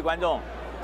位观众，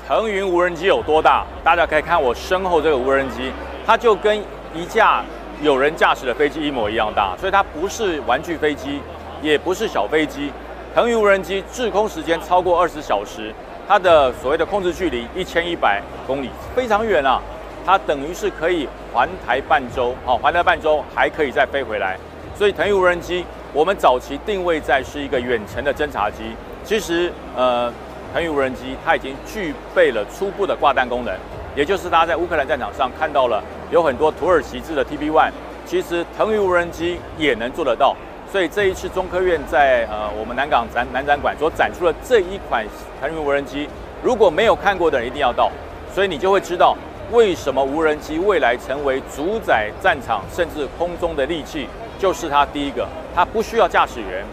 腾云无人机有多大？大家可以看我身后这个无人机，它就跟一架有人驾驶的飞机一模一样大，所以它不是玩具飞机，也不是小飞机。腾云无人机滞空时间超过二十小时，它的所谓的控制距离一千一百公里，非常远啊！它等于是可以环台半周，好，环台半周还可以再飞回来。所以腾云无人机，我们早期定位在是一个远程的侦察机。其实，呃，腾云无人机它已经具备了初步的挂弹功能，也就是大家在乌克兰战场上看到了有很多土耳其制的 TB1，其实腾云无人机也能做得到。所以这一次中科院在呃我们南港展南展馆所展出的这一款腾云无人机，如果没有看过的人一定要到，所以你就会知道为什么无人机未来成为主宰战场甚至空中的利器，就是它第一个，它不需要驾驶员。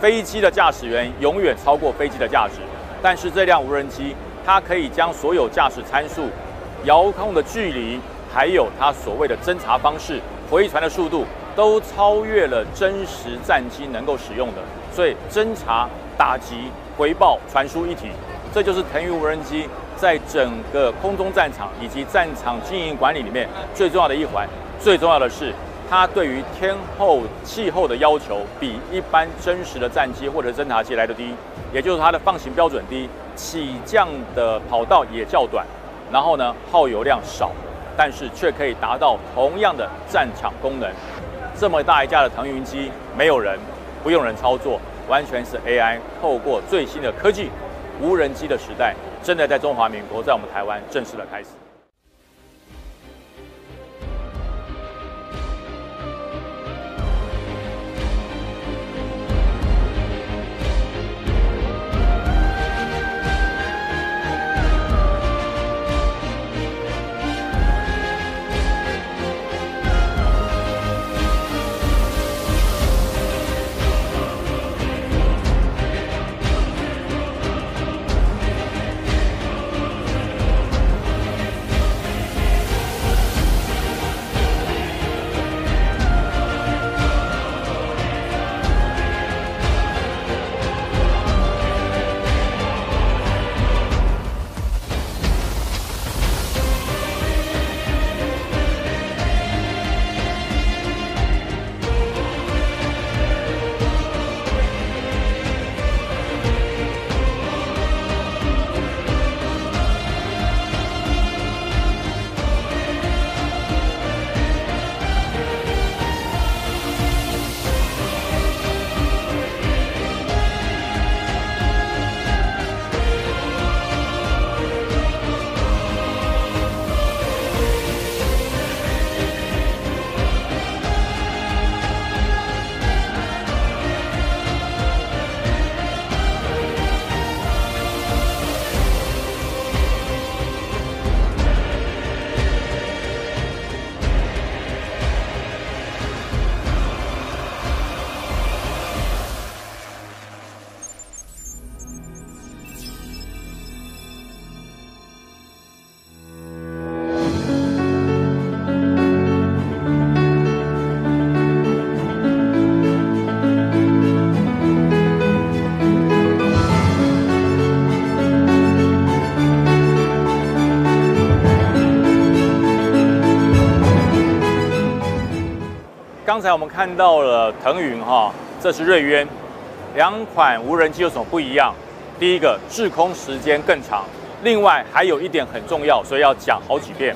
飞机的驾驶员永远超过飞机的价值，但是这辆无人机，它可以将所有驾驶参数、遥控的距离，还有它所谓的侦察方式、回传的速度，都超越了真实战机能够使用的。所以，侦察、打击、回报、传输一体，这就是腾云无人机在整个空中战场以及战场经营管理里面最重要的一环。最重要的是。它对于天候、气候的要求比一般真实的战机或者侦察机来的低，也就是它的放行标准低，起降的跑道也较短，然后呢耗油量少，但是却可以达到同样的战场功能。这么大一架的腾云机，没有人，不用人操作，完全是 AI 透过最新的科技，无人机的时代，真的在中华民国，在我们台湾正式的开始。看到了腾云哈，这是瑞渊，两款无人机有什么不一样？第一个滞空时间更长，另外还有一点很重要，所以要讲好几遍。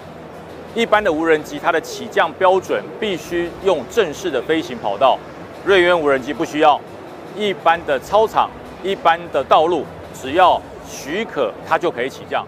一般的无人机它的起降标准必须用正式的飞行跑道，瑞渊无人机不需要，一般的操场、一般的道路，只要许可它就可以起降。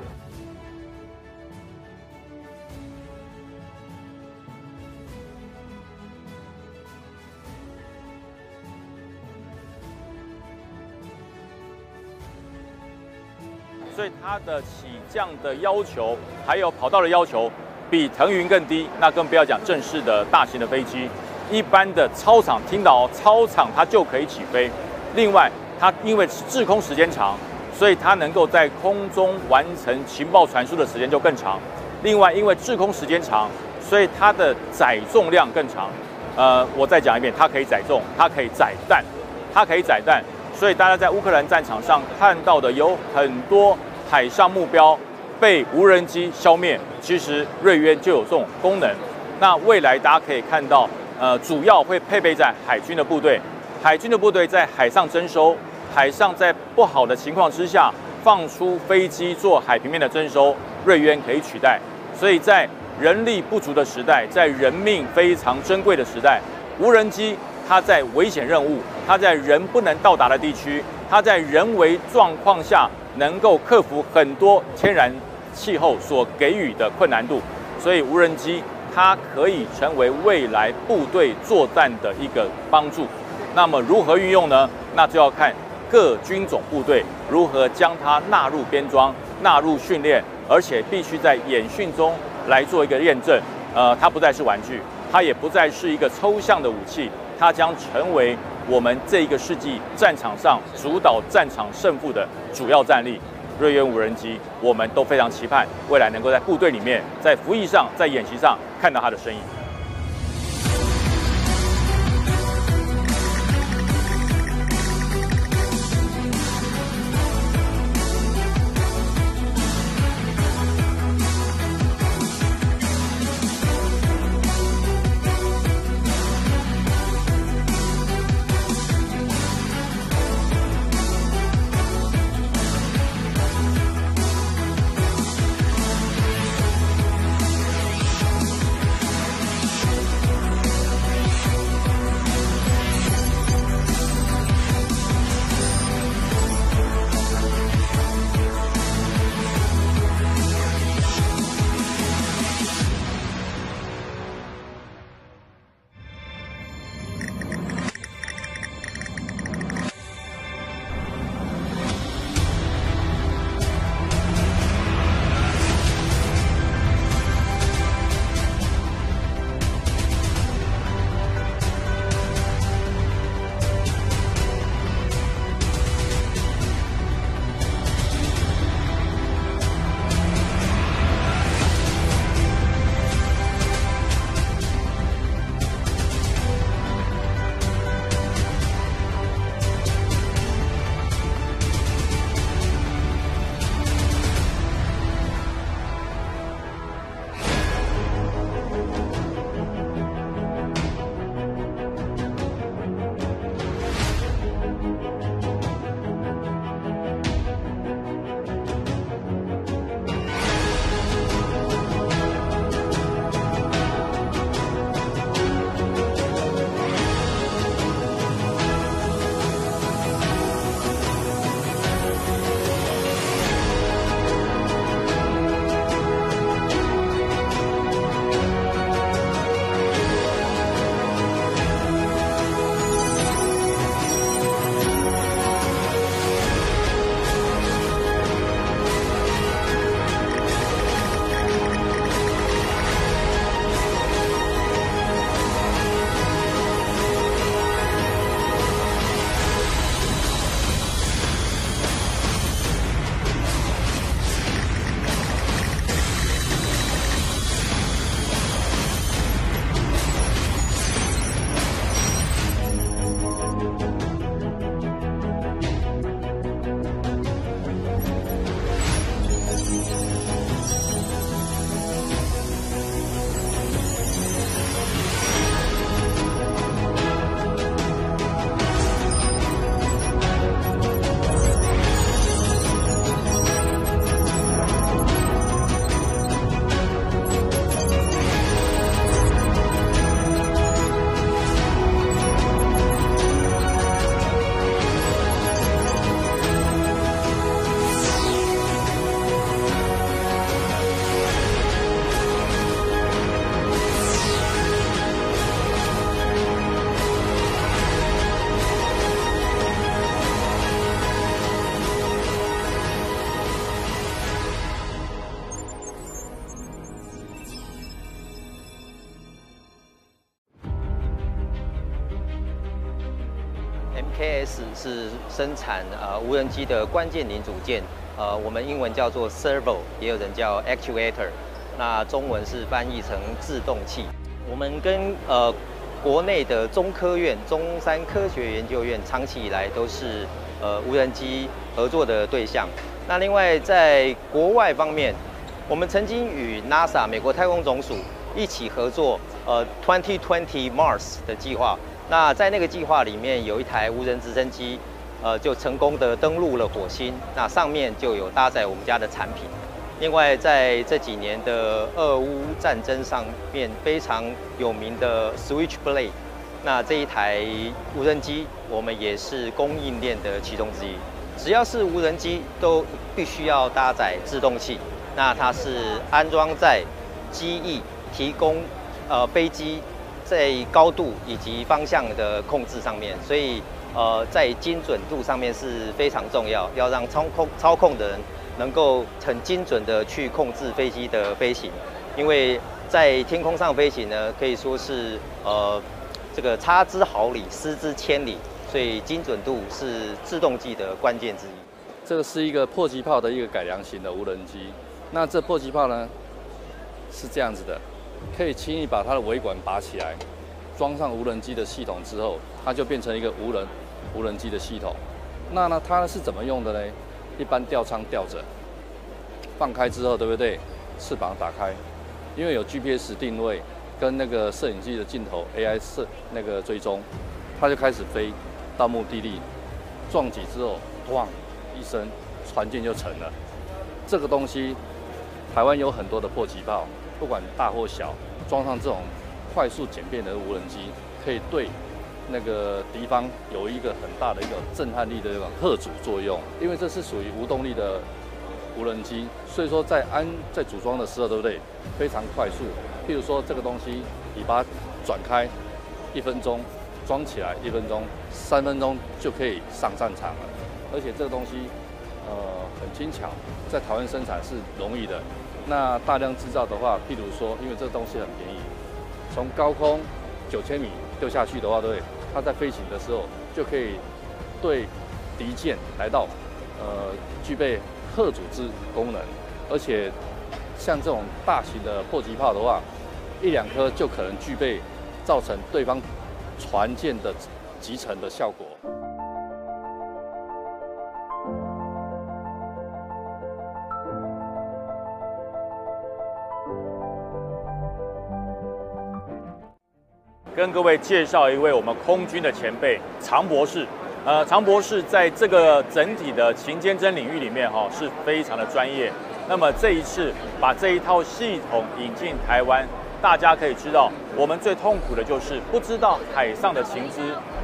它的起降的要求，还有跑道的要求，比腾云更低。那更不要讲正式的大型的飞机，一般的操场，听到操场它就可以起飞。另外，它因为滞空时间长，所以它能够在空中完成情报传输的时间就更长。另外，因为滞空时间长，所以它的载重量更长。呃，我再讲一遍，它可以载重，它可以载弹，它可以载弹。所以大家在乌克兰战场上看到的有很多。海上目标被无人机消灭，其实瑞渊就有这种功能。那未来大家可以看到，呃，主要会配备在海军的部队，海军的部队在海上征收，海上在不好的情况之下放出飞机做海平面的征收，瑞渊可以取代。所以在人力不足的时代，在人命非常珍贵的时代，无人机它在危险任务，它在人不能到达的地区，它在人为状况下能够克服很多天然气候所给予的困难度，所以无人机它可以成为未来部队作战的一个帮助。那么如何运用呢？那就要看各军种部队如何将它纳入编装、纳入训练，而且必须在演训中。来做一个验证，呃，它不再是玩具，它也不再是一个抽象的武器，它将成为我们这一个世纪战场上主导战场胜负的主要战力。瑞渊无人机，我们都非常期盼未来能够在部队里面，在服役上，在演习上看到它的身影。生产呃无人机的关键零组件，呃，我们英文叫做 servo，也有人叫 actuator，那中文是翻译成制动器。我们跟呃国内的中科院、中山科学研究院长期以来都是呃无人机合作的对象。那另外在国外方面，我们曾经与 NASA 美国太空总署一起合作，呃 Twenty Twenty Mars 的计划。那在那个计划里面，有一台无人直升机，呃，就成功的登陆了火星。那上面就有搭载我们家的产品。另外，在这几年的俄乌战争上面非常有名的 Switchblade，那这一台无人机，我们也是供应链的其中之一。只要是无人机，都必须要搭载制动器。那它是安装在机翼，提供呃飞机。在高度以及方向的控制上面，所以呃，在精准度上面是非常重要，要让操控操控的人能够很精准的去控制飞机的飞行，因为在天空上飞行呢，可以说是呃这个差之毫厘，失之千里，所以精准度是制动机的关键之一。这个是一个迫击炮的一个改良型的无人机，那这迫击炮呢是这样子的。可以轻易把它的尾管拔起来，装上无人机的系统之后，它就变成一个无人无人机的系统。那呢，它是怎么用的呢？一般吊舱吊着，放开之后，对不对？翅膀打开，因为有 GPS 定位跟那个摄影机的镜头 AI 摄那个追踪，它就开始飞到目的地，撞击之后，咣一声，船舰就沉了。这个东西，台湾有很多的迫击炮。不管大或小，装上这种快速简便的无人机，可以对那个敌方有一个很大的一个震撼力的这种吓阻作用。因为这是属于无动力的无人机，所以说在安在组装的时候，对不对？非常快速。譬如说这个东西，你把它转开一分钟，装起来一分钟，三分钟就可以上战场了。而且这个东西呃很轻巧，在台湾生产是容易的。那大量制造的话，譬如说，因为这个东西很便宜，从高空九千米掉下去的话，对，它在飞行的时候就可以对敌舰来到，呃，具备核组织功能，而且像这种大型的迫击炮的话，一两颗就可能具备造成对方船舰的集成的效果。跟各位介绍一位我们空军的前辈常博士。呃，常博士在这个整体的勤监侦领域里面哈是非常的专业。那么这一次把这一套系统引进台湾，大家可以知道，我们最痛苦的就是不知道海上的情资，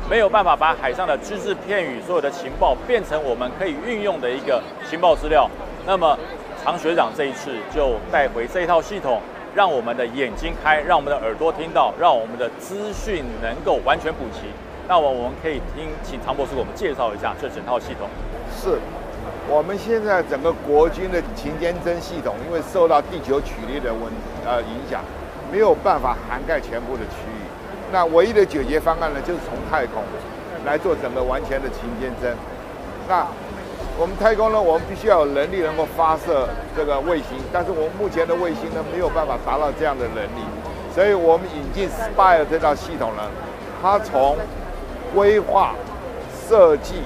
没有办法把海上的只字片语所有的情报变成我们可以运用的一个情报资料。那么常学长这一次就带回这一套系统。让我们的眼睛开，让我们的耳朵听到，让我们的资讯能够完全补齐。那我我们可以听，请唐博士给我们介绍一下这整套系统。是，我们现在整个国军的勤监侦系统，因为受到地球曲率的问呃影响，没有办法涵盖全部的区域。那唯一的解决方案呢，就是从太空来做整个完全的勤监侦。那我们太空呢，我们必须要有能力能够发射这个卫星，但是我们目前的卫星呢没有办法达到这样的能力，所以我们引进 Spire 这套系统呢，它从规划、设计、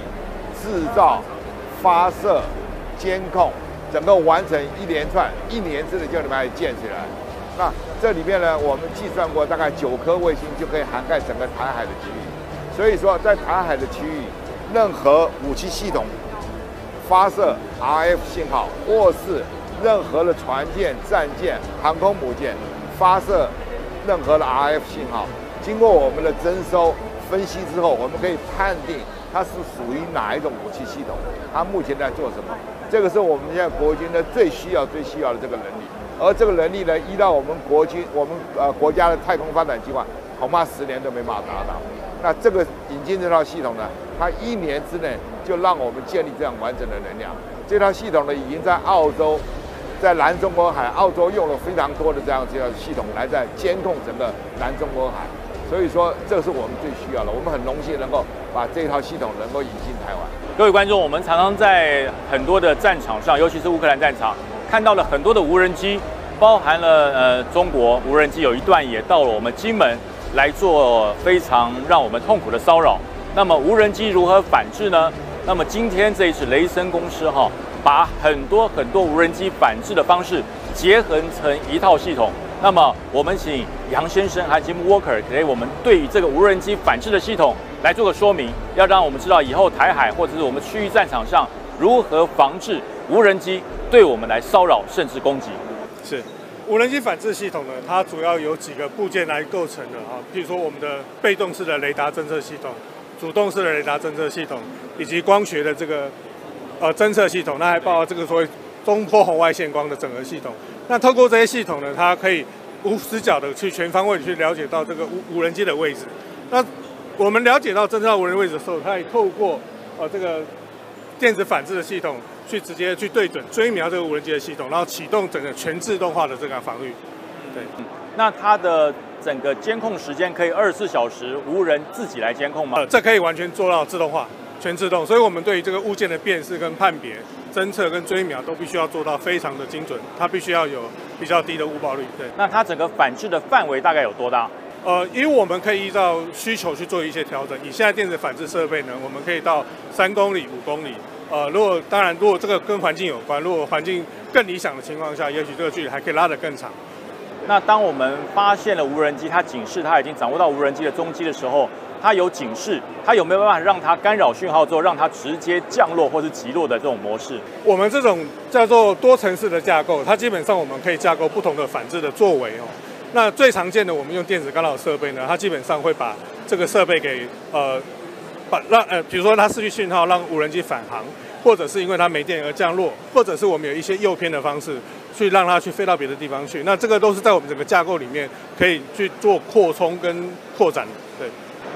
制造、发射、监控，整个完成一连串，一年之内就能把它建起来。那这里面呢，我们计算过，大概九颗卫星就可以涵盖整个台海的区域。所以说，在台海的区域，任何武器系统。发射 RF 信号，或是任何的船舰、战舰、航空母舰发射任何的 RF 信号，经过我们的征收分析之后，我们可以判定它是属于哪一种武器系统，它目前在做什么。这个是我们现在国军的最需要、最需要的这个能力。而这个能力呢，依照我们国军、我们呃国家的太空发展计划，恐怕十年都没办法达到。那这个引进这套系统呢，它一年之内。就让我们建立这样完整的能量。这套系统呢，已经在澳洲，在南中国海，澳洲用了非常多的这样这套系统来在监控整个南中国海。所以说，这是我们最需要的。我们很荣幸能够把这套系统能够引进台湾。各位观众，我们常常在很多的战场上，尤其是乌克兰战场，看到了很多的无人机，包含了呃中国无人机有一段也到了我们金门来做非常让我们痛苦的骚扰。那么无人机如何反制呢？那么今天这一次雷声公司哈，把很多很多无人机反制的方式结合成一套系统。那么，我们请杨先生还有 Jim Walker 给我们对于这个无人机反制的系统来做个说明，要让我们知道以后台海或者是我们区域战场上如何防治无人机对我们来骚扰甚至攻击。是。无人机反制系统呢，它主要有几个部件来构成的啊，比如说我们的被动式的雷达侦测系统、主动式的雷达侦测系统，以及光学的这个呃侦测系统，那还包括这个所谓中波红外线光的整合系统。那透过这些系统呢，它可以无死角的去全方位去了解到这个无无人机的位置。那我们了解到侦测到无人位置的时候，它也透过呃这个电子反制的系统。去直接去对准追瞄这个无人机的系统，然后启动整个全自动化的这个防御。对，那它的整个监控时间可以二十四小时无人自己来监控吗？呃，这可以完全做到自动化，全自动。所以我们对于这个物件的辨识跟判别、侦测跟追瞄都必须要做到非常的精准，它必须要有比较低的误报率。对，那它整个反制的范围大概有多大？呃，因为我们可以依照需求去做一些调整。以现在电子反制设备呢，我们可以到三公里、五公里。呃，如果当然，如果这个跟环境有关，如果环境更理想的情况下，也许这个距离还可以拉得更长。那当我们发现了无人机，它警示它已经掌握到无人机的踪迹的时候，它有警示，它有没有办法让它干扰讯号之后，让它直接降落或是击落的这种模式？我们这种叫做多层次的架构，它基本上我们可以架构不同的反制的作为哦。那最常见的，我们用电子干扰设备呢，它基本上会把这个设备给呃。把让呃，比如说它失去信号，让无人机返航，或者是因为它没电而降落，或者是我们有一些诱偏的方式，去让它去飞到别的地方去。那这个都是在我们整个架构里面可以去做扩充跟扩展。对，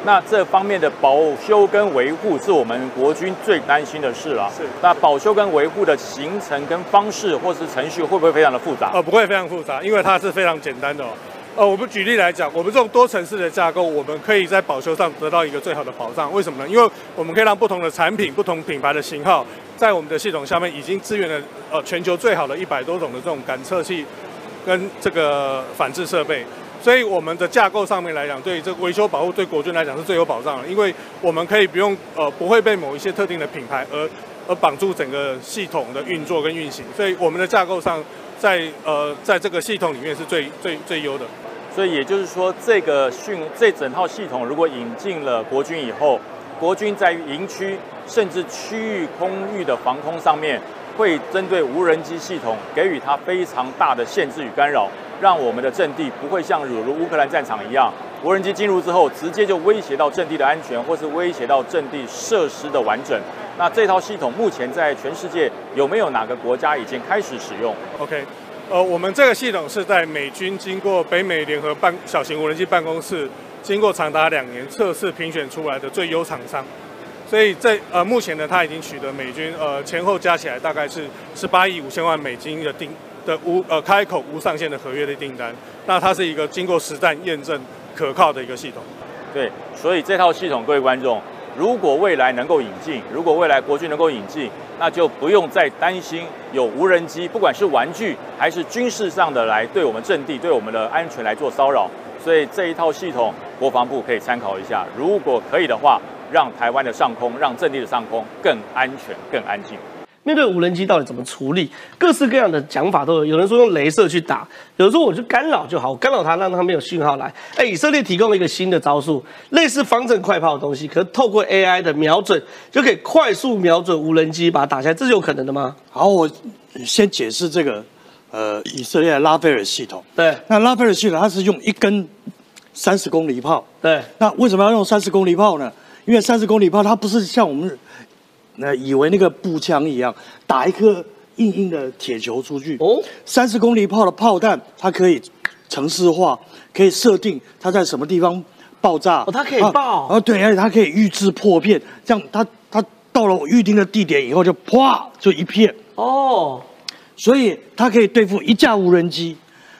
那这方面的保修跟维护是我们国军最担心的事了。是，那保修跟维护的行程跟方式或是程序会不会非常的复杂？呃，不会非常复杂，因为它是非常简单的。呃，我们举例来讲，我们这种多层次的架构，我们可以在保修上得到一个最好的保障。为什么呢？因为我们可以让不同的产品、不同品牌的型号，在我们的系统下面已经支援了呃全球最好的一百多种的这种感测器跟这个反制设备。所以我们的架构上面来讲，对这个维修保护对国军来讲是最有保障的，因为我们可以不用呃不会被某一些特定的品牌而而绑住整个系统的运作跟运行。所以我们的架构上，在呃在这个系统里面是最最最优的。所以也就是说，这个训这整套系统如果引进了国军以后，国军在营区甚至区域空域的防空上面，会针对无人机系统给予它非常大的限制与干扰，让我们的阵地不会像如如乌克兰战场一样，无人机进入之后直接就威胁到阵地的安全，或是威胁到阵地设施的完整。那这套系统目前在全世界有没有哪个国家已经开始使用？OK。呃，我们这个系统是在美军经过北美联合办小型无人机办公室，经过长达两年测试评选出来的最优厂商，所以在呃目前呢，它已经取得美军呃前后加起来大概是十八亿五千万美金的订的无呃开口无上限的合约的订单，那它是一个经过实战验证可靠的一个系统。对，所以这套系统，各位观众。如果未来能够引进，如果未来国军能够引进，那就不用再担心有无人机，不管是玩具还是军事上的来对我们阵地、对我们的安全来做骚扰。所以这一套系统，国防部可以参考一下。如果可以的话，让台湾的上空、让阵地的上空更安全、更安静。面对无人机到底怎么处理？各式各样的讲法都有。有人说用镭射去打，有人说我就干扰就好，我干扰它，让它没有讯号来。哎，以色列提供了一个新的招数，类似方阵快炮的东西，可是透过 AI 的瞄准，就可以快速瞄准无人机，把它打下来，这是有可能的吗？好，我先解释这个，呃，以色列的拉斐尔系统。对，那拉斐尔系统它是用一根三十公里炮。对，那为什么要用三十公里炮呢？因为三十公里炮它不是像我们。那以为那个步枪一样，打一颗硬硬的铁球出去。哦，三十公里炮的炮弹，它可以城市化，可以设定它在什么地方爆炸。哦，它可以爆。啊，对，而且它可以预制破片，这样它它到了预定的地点以后就啪就一片。哦，所以它可以对付一架无人机。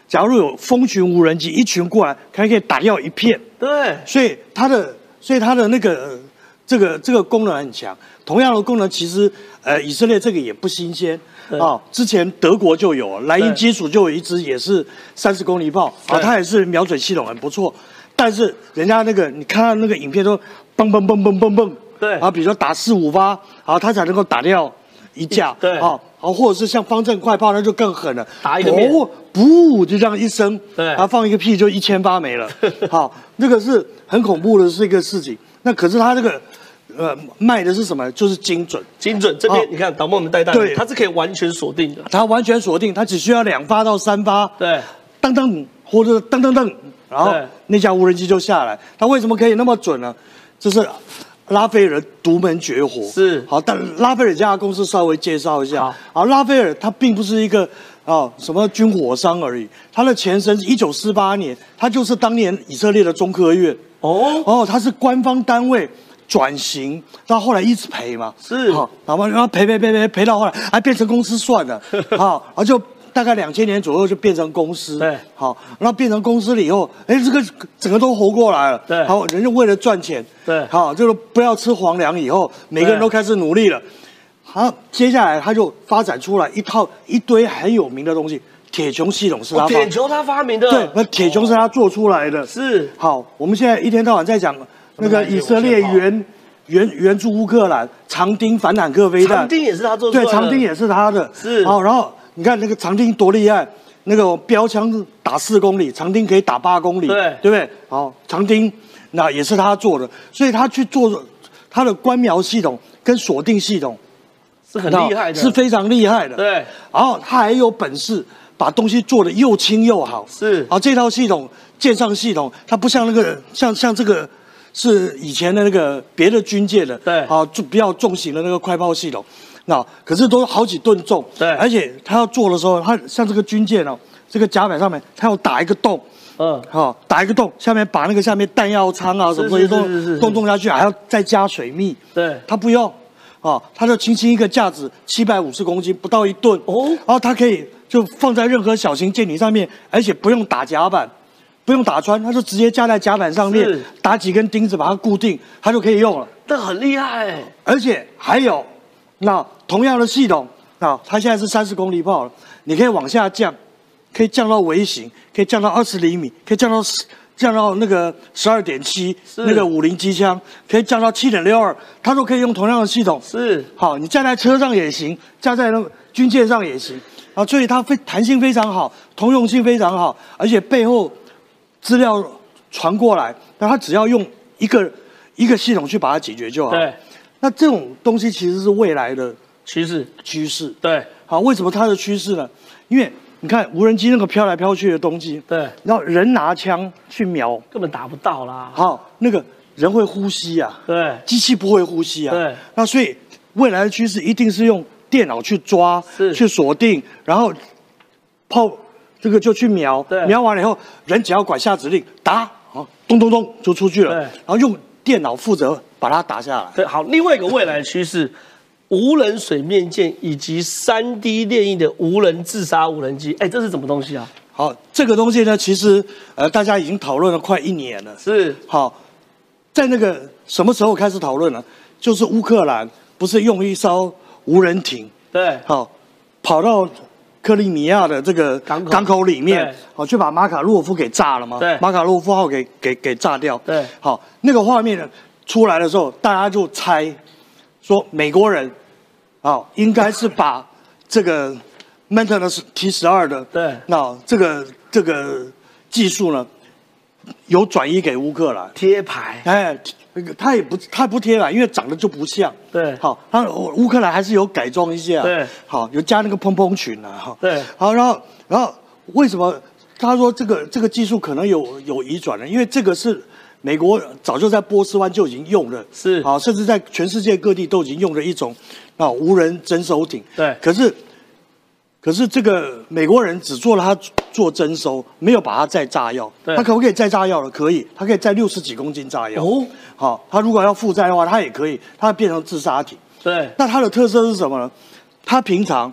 假如有蜂群无人机一群过来，它可以打掉一片。对，所以它的所以它的那个这个这个功能很强。同样的功能，其实呃，以色列这个也不新鲜啊。之前德国就有，莱茵基础就有一支也是三十公里炮啊，它也是瞄准系统很不错。但是人家那个，你看到那个影片都嘣嘣嘣嘣嘣嘣，对。啊，比如说打四五发，啊，它才能够打掉一架，对，啊，啊，或者是像方阵快炮，那就更狠了，打一个面。不不就这样一声，对。啊放一个屁就一千发没了，好，那个是很恐怖的是一个事情。那可是他这个呃卖的是什么？就是精准，精准这边好你看导播我们带弹，对它是可以完全锁定的。它完全锁定，它只需要两发到三发，对，噔噔或者噔噔噔，然后那架无人机就下来。它为什么可以那么准呢？这是拉斐尔独门绝活。是好，但拉斐尔这家公司稍微介绍一下。好好，拉斐尔它并不是一个啊什么军火商而已，它的前身是一九四八年，它就是当年以色列的中科院。哦，哦，它是官方单位转型，到后来一直赔嘛，是。好，然后然后赔赔赔赔赔到后来还变成公司算了，好，然后就大概两千年左右就变成公司，对。好，然后变成公司了以后，哎，这个整个都活过来了，对。好，人就为了赚钱，对。好，就是不要吃皇粮以后，每个人都开始努力了，好，接下来他就发展出来一套一堆很有名的东西，铁穹系统是他哦铁穹他发明的，对，那铁穹是他做出来的，是。好，我们现在一天到晚在讲那个以色列援援援助乌克兰长钉反坦克飞弹，长钉也是他做出来长钉也是他的，是。好，然后你看那个长钉多厉害，那个标枪打四公里，长钉可以打八公里，对对不对？好，长钉那也是他做的，所以他去做他的观瞄系统跟锁定系统是很厉害的，是非常厉害的，对，然后他还有本事把东西做的又轻又好，是。啊，这套系统舰上系统，它不像那个像像这个是以前的那个别的军舰的，对。啊，就比较重型的那个快炮系统，那可是都好几吨重，对。而且它要做的时候，它像这个军舰哦，这个甲板上面它要打一个洞。嗯，好、打一个洞，下面把那个下面弹药仓啊什么东西是是是是是。都都洞下去，还要再加水密。对。它不用，哦，它就轻轻一个架子，七百五十公斤，不到一吨。哦。然后它可以就放在任何小型舰艇上面，而且不用打甲板，不用打穿，它就直接架在甲板上面，打几根钉子把它固定，它就可以用了。这很厉害，而且还有，那同样的系统，啊，它现在是三十公里炮了，你可以往下降，可以降到微型，可以降到二十厘米，可以降到10降到那个十二点七，那个五零机枪可以降到七点六二，它都可以用同样的系统。是好，你架在车上也行，架在那个军舰上也行，啊，所以它非弹性非常好，通用性非常好，而且背后资料传过来，那他只要用一个一个系统去把它解决就好。对，那这种东西其实是未来的趋势，趋势。对。好，为什么它的趋势呢？因为你看无人机那个飘来飘去的东西，对，然后人拿枪去瞄，根本打不到啦，好，那个人会呼吸啊，对。机器不会呼吸啊。对，那所以未来的趋势一定是用电脑去抓是、去锁定，然后炮这个就去瞄对，瞄完了以后，人只要管下指令打，好，咚咚咚就出去了，对然后用电脑负责把它打下来。对，好，另外一个未来的趋势，无人水面舰以及三 D 列印的无人自杀无人机，哎，这是什么东西啊？好，这个东西呢，其实呃大家已经讨论了快一年了。是好，在那个什么时候开始讨论呢？就是乌克兰不是用一艘无人艇，对好，跑到克里米亚的这个港口。港口里面对，好，去把马卡洛夫给炸了吗？对。马卡洛夫号给给给炸掉。对。好，那个画面呢出来的时候，大家就猜说美国人，好，应该是把这个 Maintenance T 十二的，对。那这个这个技术呢，有转移给乌克兰。贴牌，哎，那个他也不他不贴牌，因为长得就不像。对好，他乌克兰还是有改装一下。对，好，有加那个蓬蓬裙啊。哈，对好，然后然后为什么他说这个这个技术可能有有移转呢？因为这个是美国早就在波斯湾就已经用了，是好，甚至在全世界各地都已经用了一种啊无人整手艇。对可是可是这个美国人只做了他做征收，没有把它载炸药。对他可不可以载炸药了？可以，他可以载六十几公斤炸药。哦，好，他如果要负载的话，他也可以，他变成自杀体。对那它的特色是什么呢？它平常，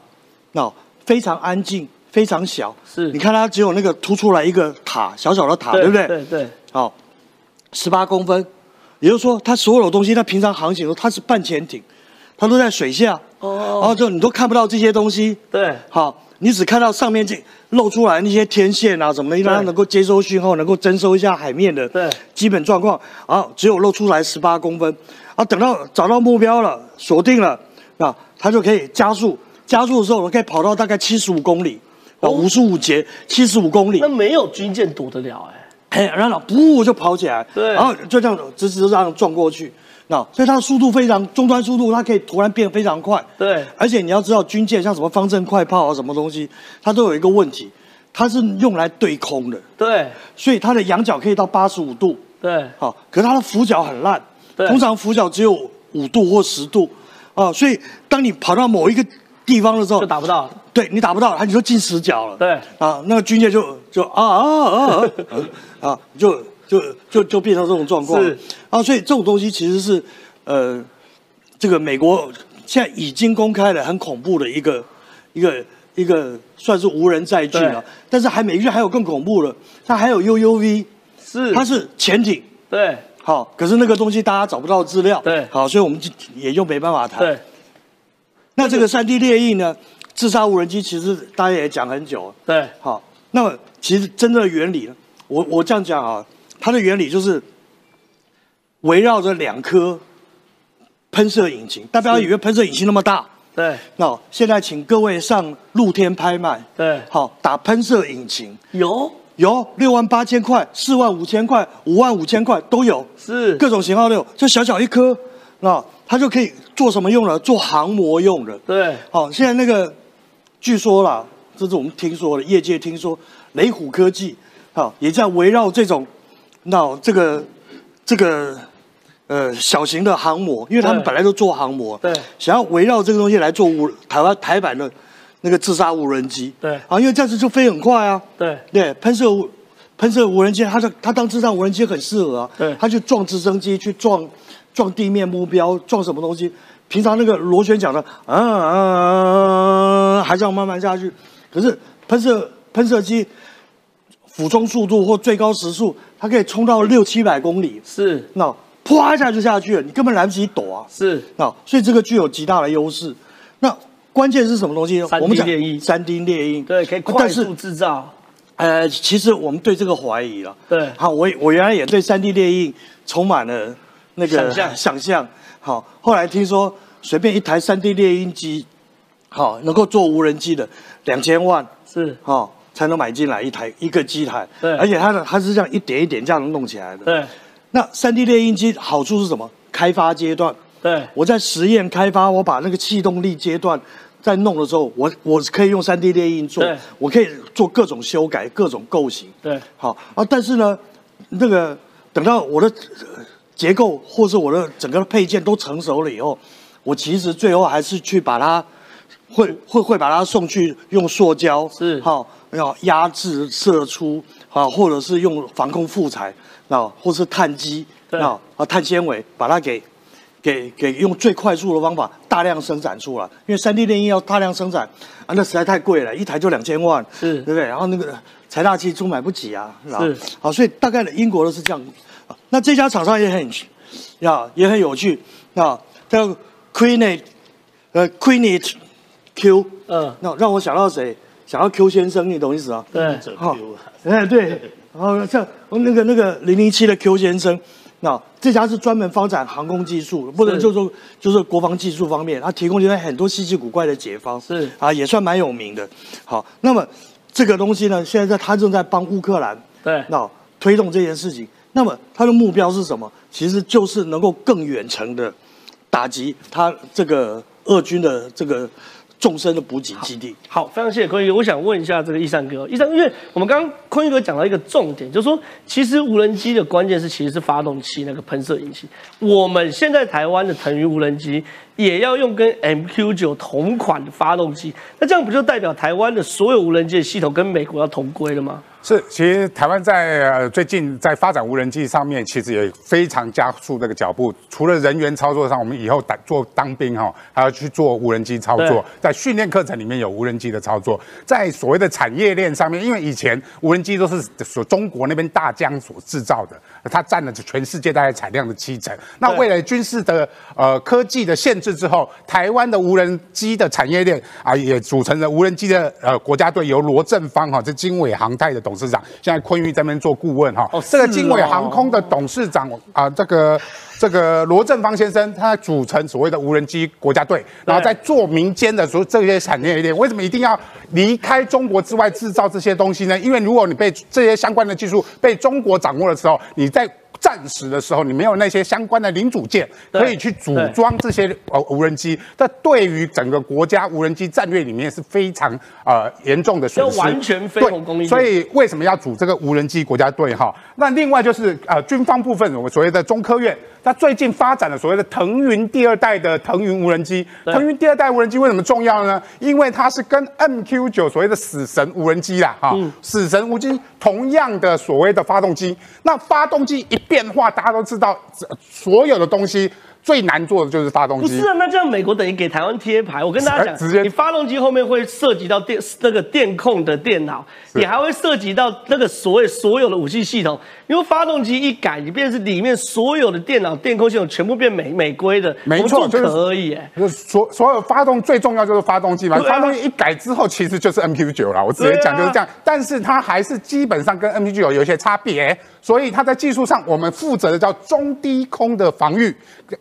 那、非常安静，非常小。是你看它只有那个凸出来一个塔，小小的塔，对不对？对对，好，十八公分，也就是说，它所有的东西，它平常航行的时候，它是半潜艇，它都在水下，哦。然后就你都看不到这些东西。对。好，你只看到上面这露出来那些天线啊什么的，让它能够接收讯号，能够征收一下海面的对。基本状况。啊，只有露出来十八公分，啊，等到找到目标了，锁定了，啊，它就可以加速。加速的时候可以跑到大概七十五公里，啊，五十五节，七十五公里。那，没有军舰躲得了哎、哎，然后噗就跑起来，对。然后就这样直直这样撞过去，那所以它的速度非常，终端速度它可以突然变得非常快，对。而且你要知道军舰像什么方阵快炮啊，什么东西，它都有一个问题，它是用来对空的，对。所以它的仰角可以到八十五度，对。好，可是它的俯角很烂，对。通常俯角只有五度或十度，啊，所以当你跑到某一个地方的时候就，打不到。对你打不到它，你就进死角了。对。啊，那个军舰就就啊啊啊啊啊，就就就就变成这种状况。是。啊，所以这种东西其实是呃，这个美国现在已经公开了很恐怖的一个一个一个算是无人载具了，但是还美军还有更恐怖的，它还有 UUV，是。它是潜艇。对。好，可是那个东西大家找不到资料，对。好，所以我们就也就没办法谈。对。那这个三 D 列印呢，自杀无人机其实大家也讲很久了，对。好，那么其实真正的原理呢，我我这样讲啊，它的原理就是围绕着两颗喷射引擎，大家以为喷射引擎那么大。对。那现在请各位上露天拍卖，对，好打喷射引擎，有。有六万八千块、四万五千块、五万五千块都有，是。各种型号都有，就小小一颗，那它就可以做什么用了？做航模用的。对。好，现在那个据说啦，这是我们听说的，业界听说，雷虎科技，好也在围绕这种，那这个这个呃小型的航模，因为他们本来都做航模，对。想要围绕这个东西来做无台湾台版的那个自杀无人机，对。啊，因为这样子就飞很快啊，对。对，喷射无喷射无人机，它的它当自杀无人机很适合啊，对。它去撞直升机，去撞撞地面目标，撞什么东西？平常那个螺旋桨的，啊啊啊，还是要慢慢下去，可是喷射喷射机俯冲速度或最高时速，它可以冲到六七百公里，是那啪一下就下去了，你根本来不及躲啊。是那所以这个具有极大的优势。那关键是什么东西呢？3D 我们讲列印三 D 猎鹰，对，可以快速制造。呃，其实我们对这个怀疑了。对好，我我原来也对三 D 列印充满了那个想象想象。好，后来听说随便一台三 D 列印机，好能够做无人机的两千万，是好才能买进来一台一个机台。对。而且它的它是这样一点一点这样弄起来的。对。那三 D 列印机好处是什么？开发阶段，对。我在实验开发，我把那个气动力阶段在弄的时候，我我可以用三 D 列印做，我可以做各种修改、各种构型。对。好啊，但是呢，那个等到我的呃结构或是我的整个配件都成熟了以后，我其实最后还是去把它会会会把它送去用塑胶。是。好要压制射出啊，或者是用防空副材啊，或是碳基啊啊碳纤维把它给。给给用最快速的方法大量生产出来，因为三 D 列印要大量生产啊，那实在太贵了，一台就两千万，是对不对？然后那个财大气粗买不起啊，吧是好，所以大概的英国都是这样。啊那这家厂商也很啊，也很有趣啊，叫 Queenate 呃 Queenate Q，嗯那让我想到谁？想要 Q 先生，你懂意思啊？对好，哎对，然后像那个那个零零七的 Q 先生，那这家是专门发展航空技术，不能就说就是国防技术方面，他提供现在很多稀奇古怪的解方，是啊，也算蛮有名的。好，那么这个东西呢，现在他正在帮乌克兰对那推动这件事情。那么他的目标是什么？其实就是能够更远程的打击他这个俄军的这个纵深的补给基地。好，非常谢谢坤宇哥。我想问一下这个易善哥，易善，因为我们刚刚坤宇哥讲到一个重点，就是说，其实无人机的关键是其实是发动机那个喷射引擎。我们现在台湾的腾云无人机也要用跟 MQ 九同款的发动机，那这样不就代表台湾的所有无人机的系统跟美国要同归了吗？是，其实台湾在呃最近在发展无人机上面，其实也非常加速这个脚步。除了人员操作上，我们以后打做当兵哈、还要去做无人机操作，在训练课程里面有无人机的操作。在所谓的产业链上面，因为以前无人机都是所中国那边大疆所制造的，它占了全世界大概产量的七成。那未来军事的呃科技的限制市之后，台湾的无人机的产业链啊，也组成了无人机的呃国家队，由罗正芳哈，这经纬航太的董事长，现在昆玉在那边做顾问哈。哦这个是经纬哦航空的董事长啊，这个这个罗振芳先生，他组成所谓的无人机国家队，然后在做民间的所这些产业链。为什么一定要离开中国之外制造这些东西呢？因为如果你被这些相关的技术被中国掌握的时候，你在战时的时候，你没有那些相关的零组件可以去组装这些呃无人机，这对于整个国家无人机战略里面是非常呃严重的损失，完全非对红供应链所以为什么要组这个无人机国家队哈？那另外就是呃军方部分，我们所谓的中科院，它最近发展了所谓的腾云第二代的腾云无人机。腾云第二代无人机为什么重要呢？因为它是跟 MQ 九所谓的死神无人机啦哈，嗯死神无人机同样的所谓的发动机。那发动机一变化，大家都知道，呃所有的东西最难做的就是发动机。不是啊，那这样美国等于给台湾贴牌。我跟大家直接讲，你发动机后面会涉及到电那个电控的电脑，你还会涉及到那个所谓所有的武器系统。因为发动机一改，你变是里面所有的电脑电控系统全部变美美规的，没错就是做壳而已。哎就是所所有发动最重要就是发动机嘛，啊发动机一改之后，其实就是 MQ 九了。我直接讲就是这样，但是它还是基本上跟 MQ 九有一些差别，所以它在技术上我们负责的叫中低空的防御，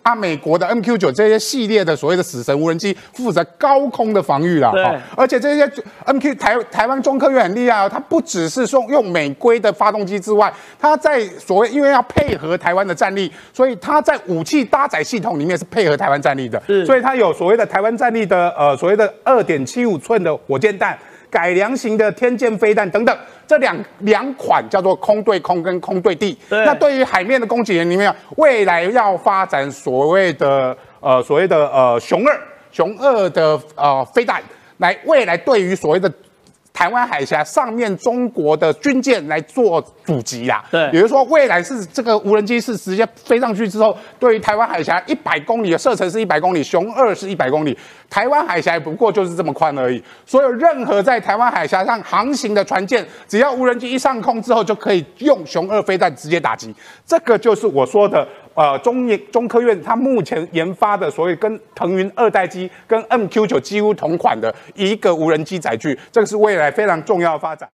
啊，美国的 MQ 九这些系列的所谓的死神无人机负责高空的防御啦。对哦而且这些 MQ 台台湾中科院很厉害哦，它不只是说用美规的发动机之外，它在所谓因为要配合台湾的战力，所以它在武器搭载系统里面是配合台湾战力的，是所以它有所谓的台湾战力的呃所谓的二点七五寸的火箭弹。改良型的天剑飞弹等等，这两两款叫做空对空跟空对地。对那对于海面的攻击人里面，未来要发展所谓的呃所谓的呃熊二熊二的呃飞弹，来未来对于所谓的台湾海峡上面中国的军舰来做阻击啦。对也就是说未来是这个无人机是直接飞上去之后，对于台湾海峡一百公里的射程是一百公里，熊二是一百公里，台湾海峡不过就是这么宽而已。所有任何在台湾海峡上航行的船舰，只要无人机一上空之后，就可以用熊二飞弹直接打击。这个就是我说的。呃，中研中科院它目前研发的所谓跟腾云二代机跟 MQ 九几乎同款的一个无人机载具，这个是未来非常重要的发展。